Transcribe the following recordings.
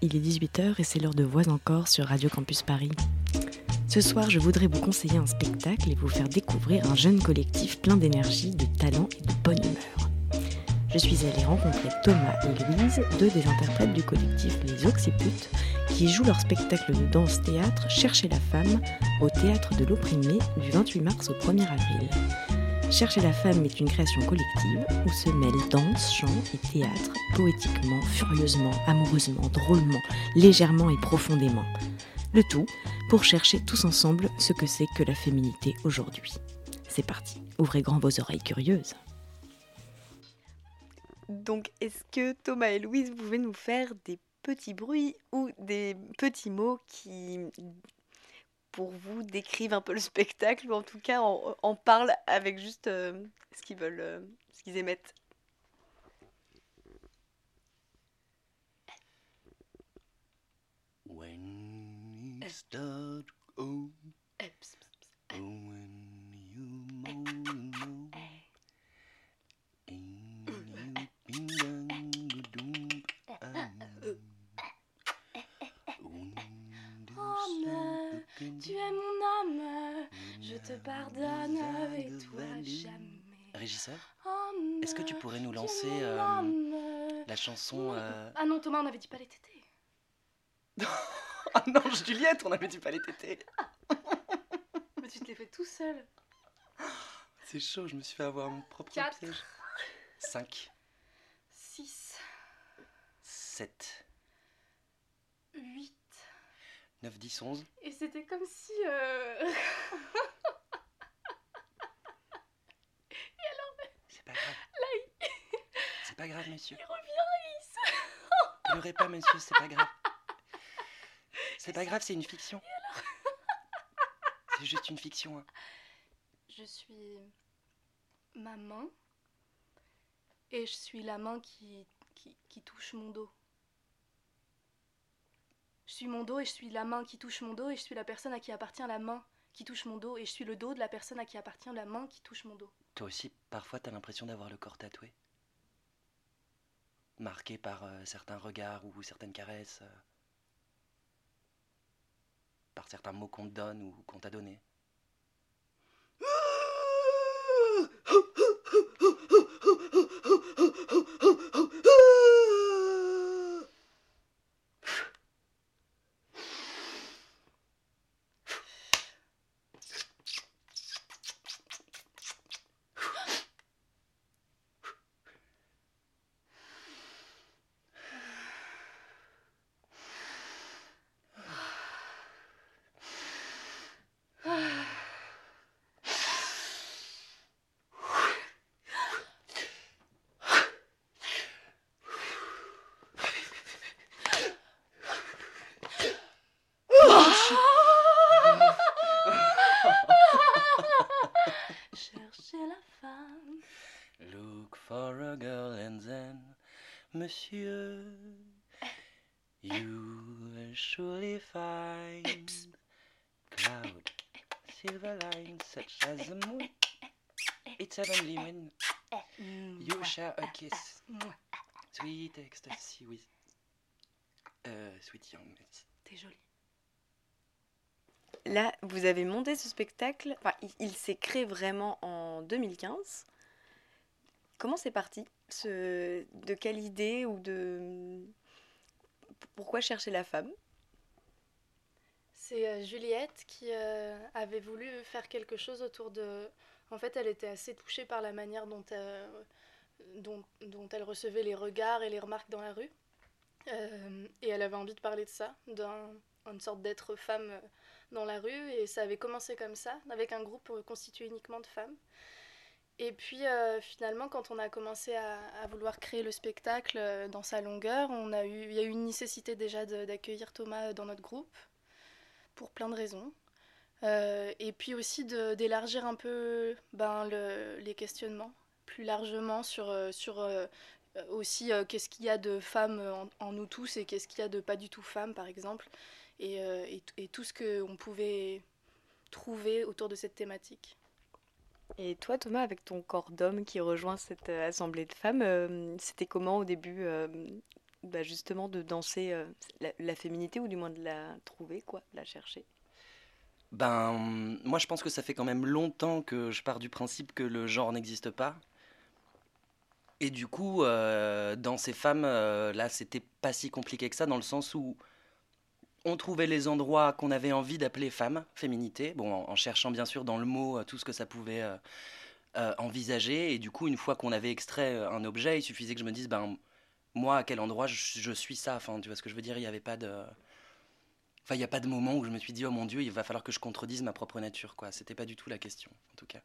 il est 18h et c'est l'heure de Voix encore sur Radio Campus Paris. Ce soir, je voudrais vous conseiller un spectacle et vous faire découvrir un jeune collectif plein d'énergie, de talent et de bonne humeur. Je suis allée rencontrer Thomas et Louise, deux des interprètes du collectif Les Occiputes, qui jouent leur spectacle de danse-théâtre Chercher la femme au théâtre de l'opprimé du 28 mars au 1er avril. Chercher la femme est une création collective où se mêlent danse, chant et théâtre, poétiquement, furieusement, amoureusement, drôlement, légèrement et profondément. Le tout pour chercher tous ensemble ce que c'est que la féminité aujourd'hui. C'est parti, ouvrez grand vos oreilles curieuses. Donc, est-ce que Thomas et Louise, pouvez nous faire des petits bruits ou des petits mots qui pour vous décrivent un peu le spectacle ou en tout cas en, parlent avec juste euh, ce qu'ils veulent, euh, ce qu'ils émettent. When you start, oh, oh when Tu es mon âme, je te pardonne et toi jamais. Régisseur Est-ce que tu pourrais nous lancer euh, la chanson euh, Ah non, Thomas, on avait dit pas les tétés. ah non, Juliette, on avait dit pas les tétés. Mais tu te l'es fait tout seul. C'est chaud, je me suis fait avoir mon propre piège. 5. 6. 7. 8. 9, 10, 11. Et c'était comme si. Euh... Et alors. C'est pas grave. Là, il... C'est pas grave, monsieur. Il revient, il Pleurez pas, monsieur, c'est pas grave. C'est pas grave, c'est une fiction. C'est juste une fiction. Hein. Je suis maman et je suis la main qui, qui, qui touche mon dos. Je suis mon dos et je suis la main qui touche mon dos et je suis la personne à qui appartient la main qui touche mon dos et je suis le dos de la personne à qui appartient la main qui touche mon dos. Toi aussi, parfois, t'as l'impression d'avoir le corps tatoué Marqué par euh, certains regards ou certaines caresses euh, Par certains mots qu'on te donne ou qu'on t'a donné kiss. Sweet ecstasy with uh, sweet young. T'es jolie. Là, vous avez monté ce spectacle. Enfin, il, il s'est créé vraiment en 2015. Comment c'est parti ce, De quelle idée ou de... Pourquoi chercher la femme? C'est euh, Juliette qui euh, avait voulu faire quelque chose autour de... En fait, elle était assez touchée par la manière dont, euh, dont, dont, elle recevait les regards et les remarques dans la rue. et elle avait envie de parler de ça, d'une sorte d'être femme dans la rue. Et ça avait commencé comme ça, avec un groupe constitué uniquement de femmes. Et puis euh, finalement, quand on a commencé à, vouloir créer le spectacle euh, dans sa longueur, on a eu, il y a eu une nécessité déjà d'accueillir Thomas dans notre groupe, pour plein de raisons. Euh, et puis aussi d'élargir un peu ben, le, les questionnements, plus largement sur, sur aussi qu'est-ce qu'il y a de femmes en, en nous tous et qu'est-ce qu'il y a de pas du tout femmes, par exemple, et, et, et tout ce qu'on pouvait trouver autour de cette thématique. Et toi, Thomas, avec ton corps d'homme qui rejoint cette euh, assemblée de femmes, euh, c'était comment au début euh, bah, justement de danser euh, la, la féminité ou du moins de la trouver, quoi, de la chercher? Ben, moi je pense que ça fait quand même longtemps que je pars du principe que le genre n'existe pas. Et du coup, euh, dans ces femmes, euh, là, c'était pas si compliqué que ça, dans le sens où on trouvait les endroits qu'on avait envie d'appeler femmes, féminité, bon, en, cherchant bien sûr dans le mot euh, tout ce que ça pouvait envisager. Et du coup, une fois qu'on avait extrait un objet, il suffisait que je me dise, ben, moi, à quel endroit je, suis ça? Enfin, tu vois ce que je veux dire? Il n'y avait pas de. Enfin, il a pas de moment où je me suis dit, oh mon Dieu, il va falloir que je contredise ma propre nature, quoi. C'était pas du tout la question, en tout cas.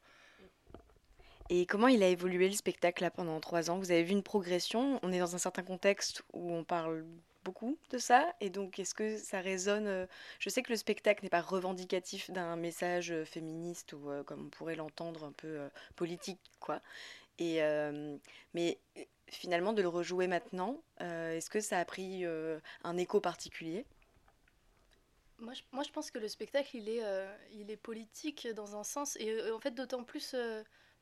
Et comment il a évolué le spectacle là pendant trois ans? Vous avez vu une progression? On est dans un certain contexte où on parle beaucoup de ça, et donc est-ce que ça résonne euh, Je sais que le spectacle n'est pas revendicatif d'un message euh, féministe ou euh, comme on pourrait l'entendre un peu politique, quoi. Et mais finalement de le rejouer maintenant, est-ce que ça a pris un écho particulier? Moi je, moi, je pense que le spectacle, il est, il est politique dans un sens. Et en fait, d'autant plus,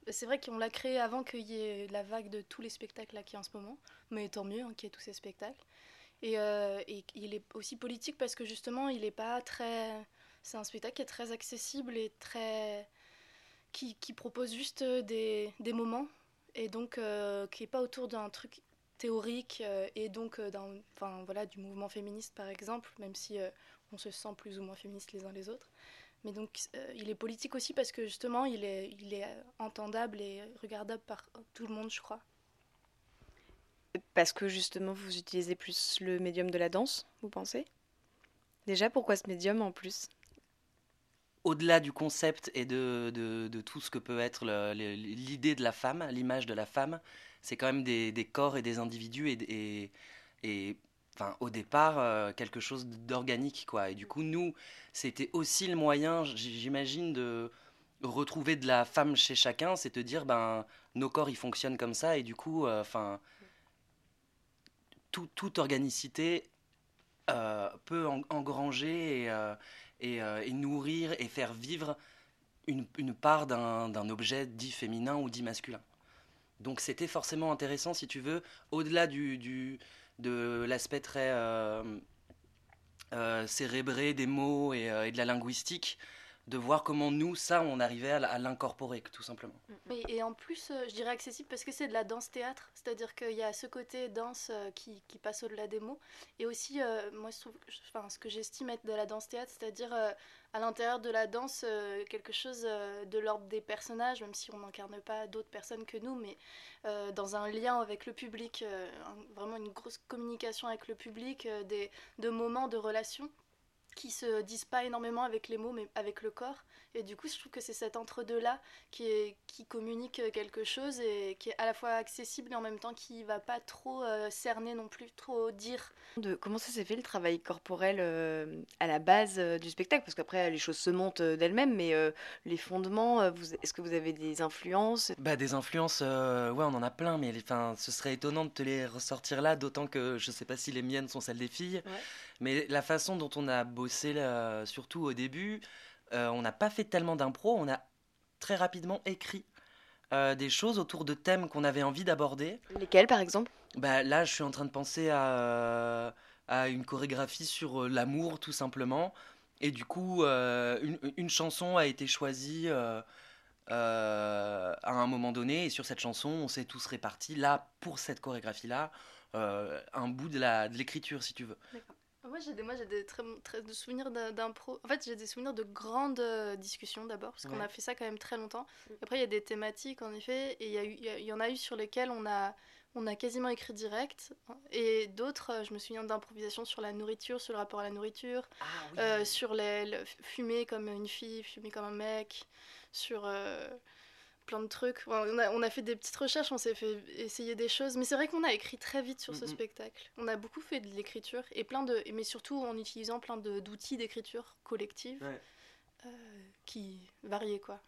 c'est vrai qu'on l'a créé avant qu'il y ait la vague de tous les spectacles là qu'il en ce moment. Mais tant mieux hein, qu'il y ait tous ces spectacles. Et, euh, et il est aussi politique parce que justement, il est pas très. C'est un spectacle qui est très accessible et très. qui, propose juste des, des moments. Et donc, euh, qui n'est pas autour d'un truc théorique euh, et donc d'un, enfin, voilà, du mouvement féministe par exemple, même si on se sent plus ou moins féministes les uns les autres. Mais donc, euh, il est politique aussi parce que justement, il est, il est entendable et regardable par tout le monde, je crois. Parce que justement vous utilisez plus le médium de la danse, vous pensez? Déjà, pourquoi ce médium en plus? Au-delà du concept et de, de, de tout ce que peut être le- le- l'idée de la femme, l'image de la femme, c'est quand même des, des corps et des individus et, et, et, au départ, euh, quelque chose d'organique, quoi. Et du coup, nous, c'était aussi le moyen, j'imagine, de retrouver de la femme chez chacun, c'est de dire, ben, nos corps, ils fonctionnent comme ça, et du coup, euh, enfin, tout- toute organicité euh, peut en- engranger et, nourrir et faire vivre une, part d'un objet dit féminin ou dit masculin. Donc c'était forcément intéressant, si tu veux, au-delà du- de l'aspect très euh, euh, cérébré des mots et, euh, et de la linguistique, de voir comment nous, ça, on arrivait à, l'incorporer, tout simplement. Mais, et en plus, euh, je dirais accessible parce que c'est de la danse-théâtre, c'est-à-dire qu'il y a ce côté danse euh, qui, qui passe au-delà des mots, et aussi, euh, moi, je trouve, je- enfin, ce que j'estime être de la danse-théâtre, c'est-à-dire euh, à l'intérieur de la danse, euh, quelque chose euh, de l'ordre des personnages, même si on n'incarne pas d'autres personnes que nous, mais euh, dans un lien avec le public, euh, un- vraiment une grosse communication avec le public, euh, des, de moments de relations qui se disent pas énormément avec les mots mais avec le corps et du coup je trouve que c'est cet entre deux là qui est qui communique quelque chose et qui est à la fois accessible et en même temps qui va pas trop euh, cerner non plus trop dire de comment ça s'est fait le travail corporel euh, à la base euh, du spectacle? Parce qu'après les choses se montent euh, d'elles-mêmes, mais euh, les fondements, euh, est-ce que vous avez des influences? Bah, des influences, euh, ouais, on en a plein, mais les- enfin, ce serait étonnant de te les ressortir là, d'autant que je sais pas si les miennes sont celles des filles. Ouais. Mais la façon dont on a bossé, là, surtout au début, euh, on n'a pas fait tellement d'impro, on a très rapidement écrit euh, des choses autour de thèmes qu'on avait envie d'aborder. Lesquels par exemple? Bah, là, je suis en train de penser à, à une chorégraphie sur euh, l'amour, tout simplement. Et du coup, euh, une, une chanson a été choisie euh, euh, à un moment donné. Et sur cette chanson, on s'est tous répartis, là, pour cette chorégraphie-là, un bout de la- de l'écriture, si tu veux. Moi j'ai des moi j'ai des très, très de souvenirs d'impro en fait j'ai des souvenirs de grandes euh, discussions d'abord parce qu'on a fait ça quand même très longtemps. Après il y a des thématiques en effet et il y, y y en a eu sur lesquelles on a on a quasiment écrit direct. Et d'autres euh, je me souviens d'improvisation sur la nourriture sur le rapport à la nourriture Euh, sur les, le- fumer comme une fille, fumer comme un mec, sur euh, plein de trucs. Enfin, on, a, on a fait des petites recherches, on s'est fait essayer des choses, mais c'est vrai qu'on a écrit très vite sur ce spectacle. On a beaucoup fait de l'écriture, et plein de, mais surtout en utilisant plein de- d'outils d'écriture collective Ouais. euh, qui variaient quoi.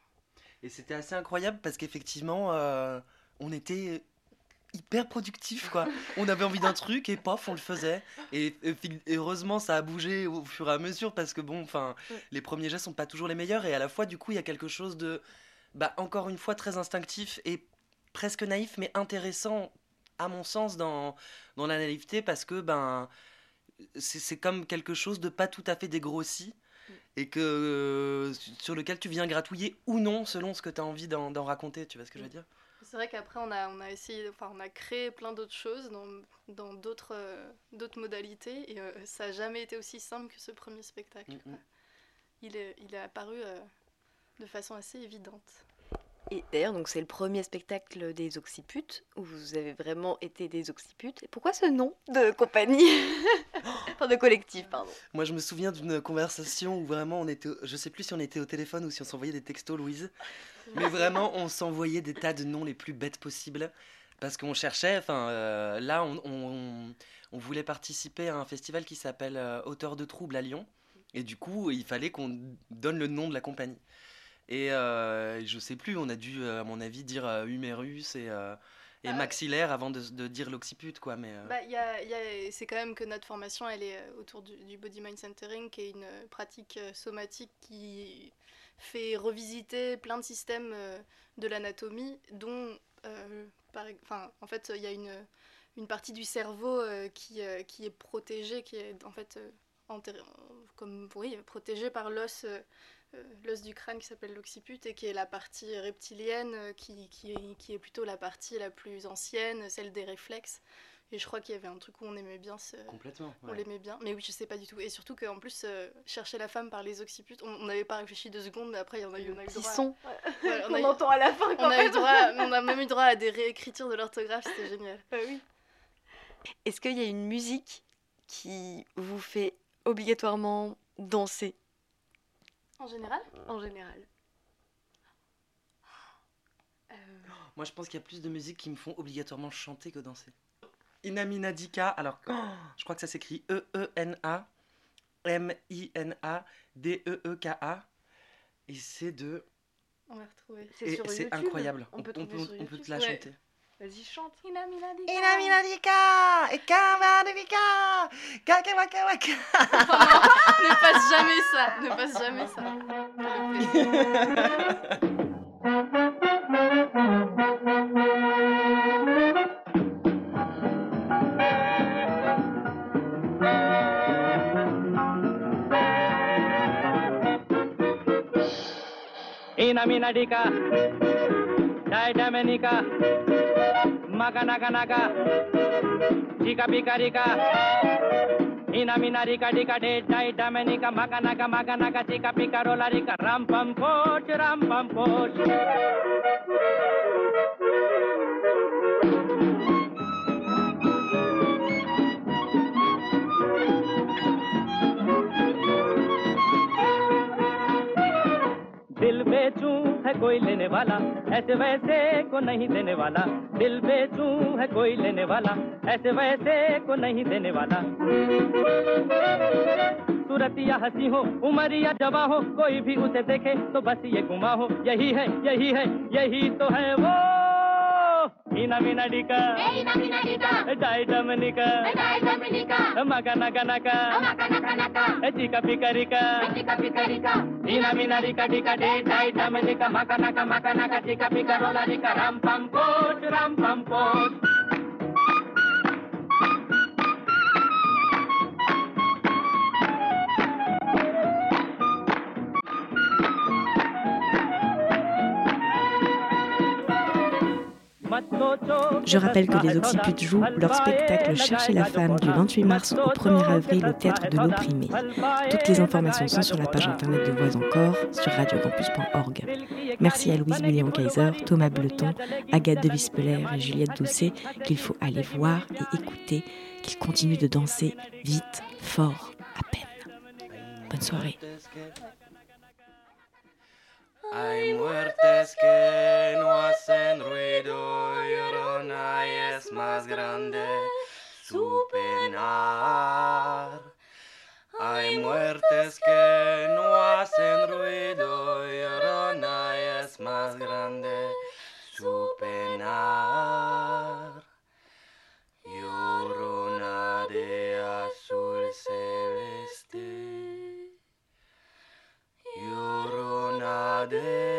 Et c'était assez incroyable parce qu'effectivement, euh, on était hyper productif quoi. On avait envie d'un truc et pof, on le faisait. Et, et fi- et heureusement, ça a bougé au fur et à mesure parce que bon, enfin, les premiers gestes sont pas toujours les meilleurs et à la fois, du coup, il y a quelque chose de, bah, encore une fois, très instinctif et presque naïf, mais intéressant à mon sens, dans, dans la naïveté parce que ben, c'est comme quelque chose de pas tout à fait dégrossi et que euh, sur lequel tu viens gratouiller ou non selon ce que tu as envie d'en raconter. Tu vois ce que je veux dire? C'est vrai qu'après, on a, on a essayé, enfin, on a créé plein d'autres choses dans dans d'autres euh, d'autres modalités et euh, ça n'a jamais été aussi simple que ce premier spectacle. Mm, mm. Il, est, il est apparu de façon assez évidente. Et d'ailleurs, donc c'est le premier spectacle des Occiputes où vous avez vraiment été des Occiputes. Et pourquoi ce nom de compagnie Enfin, de collectif, pardon. Moi, je me souviens d'une conversation où vraiment on était, je sais plus si on était au téléphone ou si on s'envoyait des textos, Louise, mais vraiment on s'envoyait des tas de noms les plus bêtes possibles parce qu'on cherchait. Enfin, euh, là, on, on- on voulait participer à un festival qui s'appelle euh, Auteur de troubles à Lyon, et du coup, il fallait qu'on donne le nom de la compagnie. Et euh, je sais plus, on a dû, euh, à mon avis, dire euh, humérus et, et Ah. maxillaire avant de, de dire l'occiput, quoi. Mais euh, Bah, y a- y a- c'est quand même que notre formation, elle est autour du, du body mind centering, qui est une pratique somatique qui fait revisiter plein de systèmes de l'anatomie, dont, euh, par, en fait, il y a une, une partie du cerveau qui, qui est protégée, qui est en fait comme oui, protégée par l'os. euh, euh, l'os du crâne qui s'appelle l'occiput et qui est la partie reptilienne euh, qui, qui, est, qui est plutôt la partie la plus ancienne, celle des réflexes. Et je crois qu'il y avait un truc où on aimait bien ce... complètement. On l'aimait bien, mais oui, je sais pas du tout. Et surtout qu'en plus, euh, chercher la femme par les occiputes, on on n'avait pas réfléchi deux secondes, mais après, il y en a eu, on a eu Petit droit. son Ouais, on, qu'on a eu, entend à la fin on quand a eu même. droit, on a même eu droit à des réécritures de l'orthographe, c'était génial. Bah oui. Est-ce qu'il y a une musique qui vous fait obligatoirement danser En général? En général euh, Moi, je pense qu'il y a plus de musiques qui me font obligatoirement chanter que danser. Inaminadika, alors, oh, je crois que ça s'écrit E E-E-N-A-M-I-N-A-D-E-E-K-A. Et c'est de. On va retrouver. C'est incroyable. On peut on, trouver peut, sur on peut YouTube. te la Ouais. chanter. Vas-y, chante. Inaminadika Et Kamadivika Kakawakawaka ne passe jamais ça, ne passe jamais ça. Goodbye, Dominica. Maga naga naga. Jika bika rika. Ina mina rika dika de dai Dominica. Maga naga maga naga. Jika bika rola rika. Ram pam poch, ram pam poch. है कोई लेने वाला, ऐसे वैसे को नहीं देने वाला। दिल बेचू है कोई लेने वाला, ऐसे वैसे को नहीं देने वाला। सूरत या हसी हो उम्र या जवा हो, कोई भी उसे देखे तो बस ये गुमा हो। यही है यही है, यही तो है वो। हीना मीना डिका डाइडमनिका मगा नगा नगा चिका पिकरिका हीना मीना डिका डिका डे डाइडमनिका मगा नगा मगा नगा चिका पिकरोला डिका Ram Je rappelle que les Occiputes jouent leur spectacle Chercher la femme du 28 mars au 1er avril au théâtre de l'Opprimé. Toutes les informations sont sur la page internet de Voix encore sur radiocampus.org. Merci à Louise William-Kaiser, Thomas Bleton, Agathe de Vispeler et Juliette Doucet qu'il faut aller voir et écouter, qu'ils continuent de danser vite, fort, à peine. Bonne soirée. Llorona es más grande su penar. Hay muertes que no hacen ruido, llorona es más grande su penar. Llorona de azul celeste. Llorona de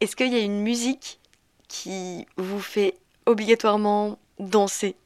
est-ce qu'il y a une musique qui vous fait obligatoirement danser?